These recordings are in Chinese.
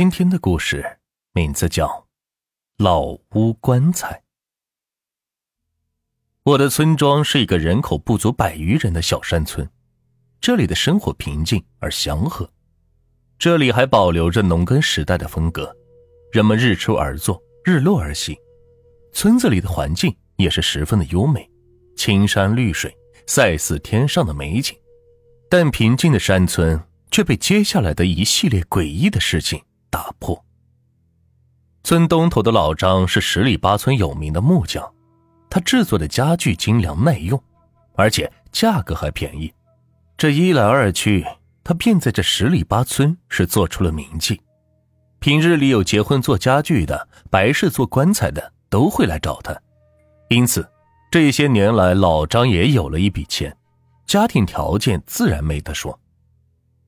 今天的故事名字叫《老屋棺材》。我的村庄是一个人口不足百余人的小山村，这里的生活平静而祥和。这里还保留着农耕时代的风格，人们日出而作，日落而息。村子里的环境也是十分的优美，青山绿水，赛似天上的美景。但平静的山村却被接下来的一系列诡异的事情打破。村东头的老张是十里八村有名的木匠。他制作的家具精良耐用，而且价格还便宜。这一来二去，他便在这十里八村是做出了名气。平日里有结婚做家具的、白事做棺材的，都会来找他。因此，这些年来，老张也有了一笔钱，家庭条件自然没得说。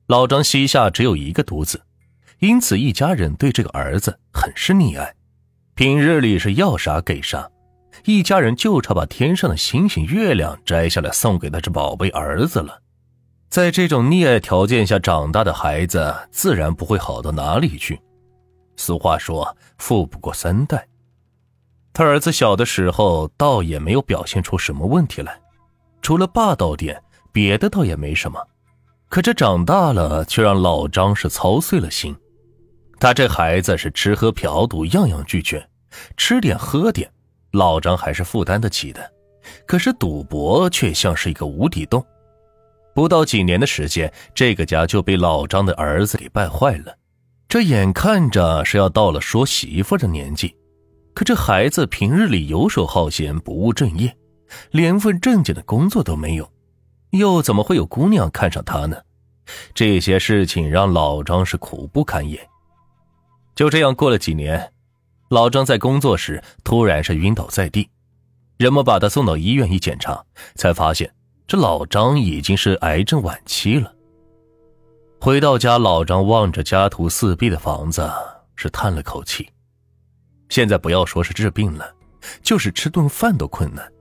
老张膝下只有一个独子，因此一家人对这个儿子很是溺爱，平日里是要啥给啥。一家人就差把天上的星星、月亮摘下来送给他这宝贝儿子了。在这种溺爱条件下长大的孩子，自然不会好到哪里去。俗话说“富不过三代”，他儿子小的时候倒也没有表现出什么问题来，除了霸道点，别的倒也没什么。可这长大了，却让老张是操碎了心。他这孩子是吃喝嫖赌样样俱全，吃点喝点。老张还是负担得起的，可是赌博却像是一个无底洞。不到几年的时间，这个家就被老张的儿子给败坏了。这眼看着是要到了说媳妇的年纪，可这孩子平日里游手好闲，不务正业，连份正经的工作都没有，又怎么会有姑娘看上他呢？这些事情让老张是苦不堪言。就这样过了几年。老张在工作时突然是晕倒在地，人们把他送到医院一检查，才发现这老张已经是癌症晚期了。回到家，老张望着家徒四壁的房子，是叹了口气。现在不要说是治病了，就是吃顿饭都困难。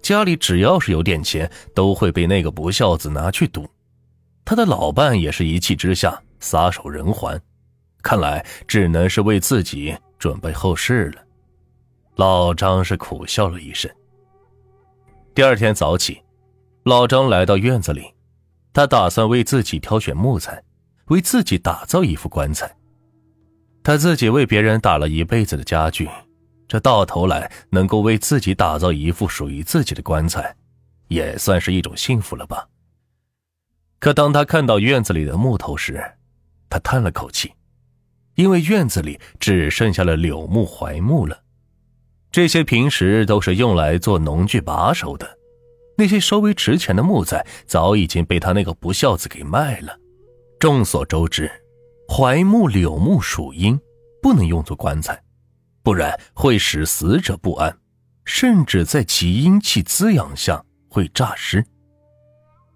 家里只要是有点钱，都会被那个不孝子拿去赌。他的老伴也是一气之下撒手人寰，看来只能是为自己。准备后事了，老张是苦笑了一声。第二天早起，老张来到院子里，他打算为自己挑选木材，为自己打造一副棺材。他自己为别人打了一辈子的家具，这到头来能够为自己打造一副属于自己的棺材，也算是一种幸福了吧。可当他看到院子里的木头时，他叹了口气。因为院子里只剩下了柳木、槐木了，这些平时都是用来做农具把手的，那些稍微值钱的木材早已经被他那个不孝子给卖了。众所周知，槐木、柳木属阴，不能用作棺材，不然会使死者不安，甚至在其阴气滋养下会诈尸。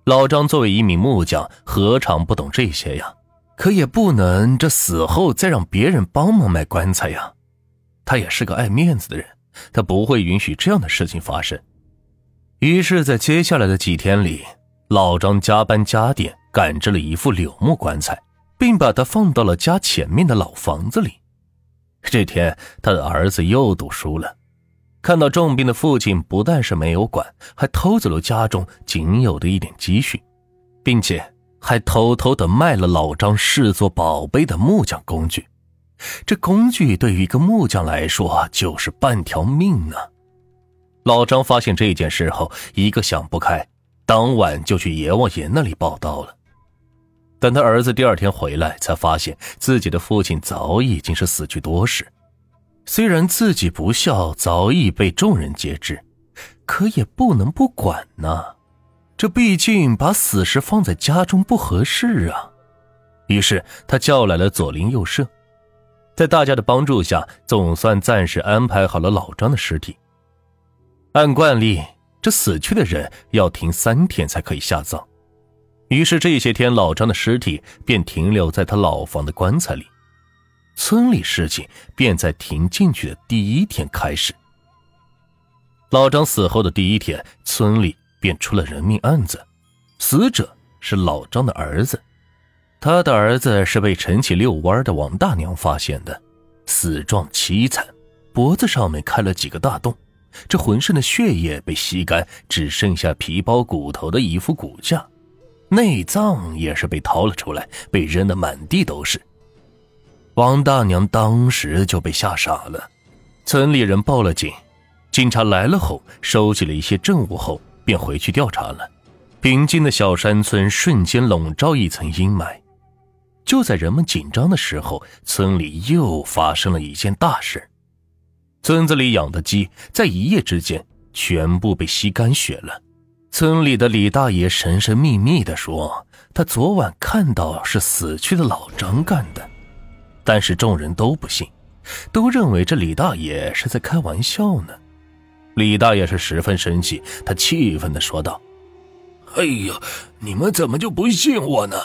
老张作为一名木匠，何尝不懂这些呀？可也不能这死后再让别人帮忙卖棺材呀，他也是个爱面子的人，他不会允许这样的事情发生。于是，在接下来的几天里，老张加班加点赶制了一副柳木棺材，并把它放到了家前面的老房子里。这天，他的儿子又赌输了，看到重病的父亲不但是没有管，还偷走了家中仅有的一点积蓄，并且。还偷偷的卖了老张视作宝贝的木匠工具，这工具对于一个木匠来说就是半条命呢。老张发现这件事后，一个想不开，当晚就去阎王爷那里报道了。等他儿子第二天回来，才发现自己的父亲早已经是死去多时。虽然自己不孝，早已被众人皆知，可也不能不管呢。这毕竟把死尸放在家中不合适啊，于是他叫来了左邻右舍，在大家的帮助下，总算暂时安排好了老张的尸体。按惯例，这死去的人要停三天才可以下葬，于是这些天老张的尸体便停留在他老房的棺材里。村里事情便在停进去的第一天开始。老张死后的第一天，村里。便出了人命案子，死者是老张的儿子。他的儿子是被晨起遛弯的王大娘发现的，死状凄惨，脖子上面开了几个大洞，这浑身的血液被吸干，只剩下皮包骨头的一副骨架，内脏也是被掏了出来，被扔得满地都是。王大娘当时就被吓傻了，村里人报了警，警察来了后收集了一些证物后，便回去调查了。平静的小山村瞬间笼罩一层阴霾。就在人们紧张的时候，村里又发生了一件大事：村子里养的鸡在一夜之间全部被吸干血了。村里的李大爷神神秘秘地说，他昨晚看到是死去的老张干的。但是众人都不信，都认为这李大爷是在开玩笑呢。李大爷是十分生气，他气愤的说道：“哎呀，你们怎么就不信我呢？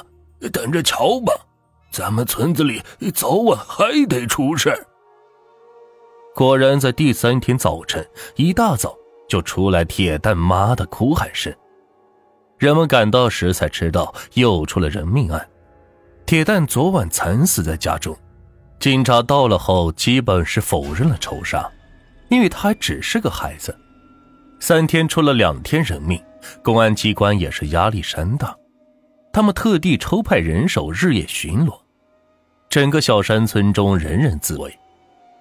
等着瞧吧，咱们村子里早晚还得出事。”果然，在第三天早晨一大早就出来铁蛋妈的哭喊声。人们赶到时才知道，又出了人命案，铁蛋昨晚惨死在家中。警察到了后，基本是否认了仇杀，因为他还只是个孩子。三天出了两天人命，公安机关也是压力山大，他们特地抽派人手日夜巡逻。整个小山村中人人自危。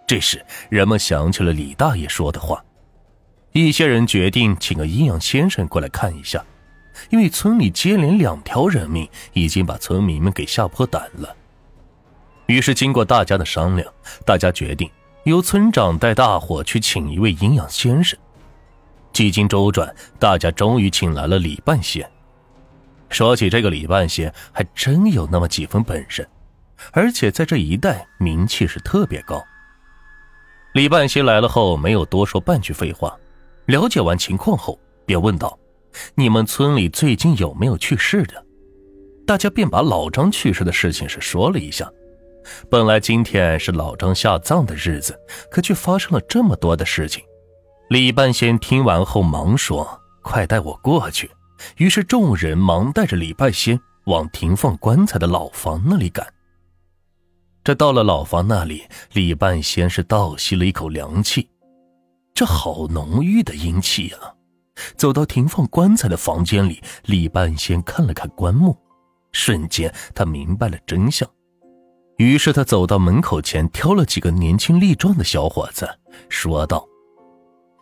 这时，人们想起了李大爷说的话，一些人决定请个阴阳先生过来看一下，因为村里接连两条人命，已经把村民们给吓破胆了。于是，经过大家的商量，大家决定由村长带大伙去请一位阴阳先生。几经周转，大家终于请来了李半仙。说起这个李半仙，还真有那么几分本事，而且在这一带名气是特别高。李半仙来了后，没有多说半句废话，了解完情况后，便问道：“你们村里最近有没有去世的？”大家便把老张去世的事情是说了一下。本来今天是老张下葬的日子，可却发生了这么多的事情。李半仙听完后忙说：“快带我过去。”于是众人忙带着李半仙往停放棺材的老房那里赶。这到了老房那里，李半仙是倒吸了一口凉气，这好浓郁的阴气啊！走到停放棺材的房间里，李半仙看了看棺木，瞬间他明白了真相。于是他走到门口前，挑了几个年轻力壮的小伙子，说道：“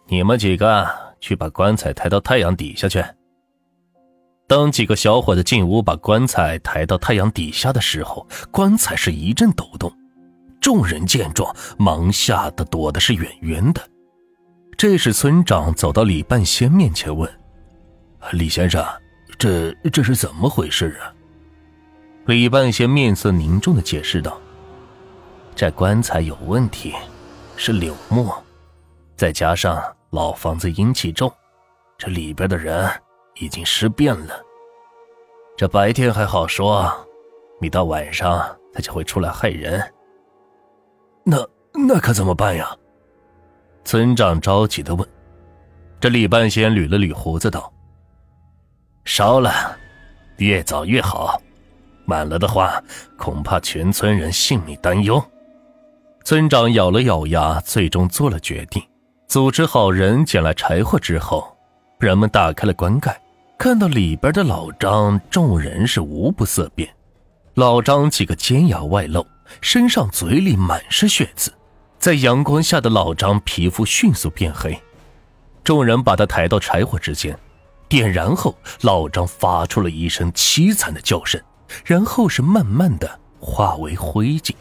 你们几个去把棺材抬到太阳底下去。”当几个小伙子进屋把棺材抬到太阳底下的时候，棺材是一阵抖动。众人见状，忙吓得躲的是远远的。这时，村长走到李半仙面前问：“李先生，这这是怎么回事啊？”李半仙面色凝重的解释道：“这棺材有问题，是柳木，再加上老房子阴气重，这里边的人已经尸变了。这白天还好说，一到晚上他就会出来害人。那那可怎么办呀？”村长着急的问。这李半仙捋了捋胡子道：“烧了，越早越好。”满了的话，恐怕全村人性命担忧。村长咬了咬牙，最终做了决定。组织好人捡来柴火之后，人们打开了棺盖，看到里边的老张，众人是无不色变。老张几个尖牙外露，身上嘴里满是血渍，在阳光下的老张皮肤迅速变黑。众人把他抬到柴火之间，点燃后，老张发出了一声凄惨的叫声。然后是慢慢的化为灰烬。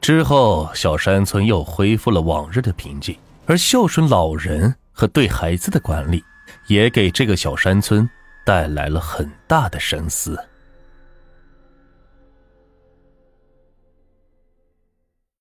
之后，小山村又恢复了往日的平静，而孝顺老人和对孩子的管理，也给这个小山村带来了很大的深思。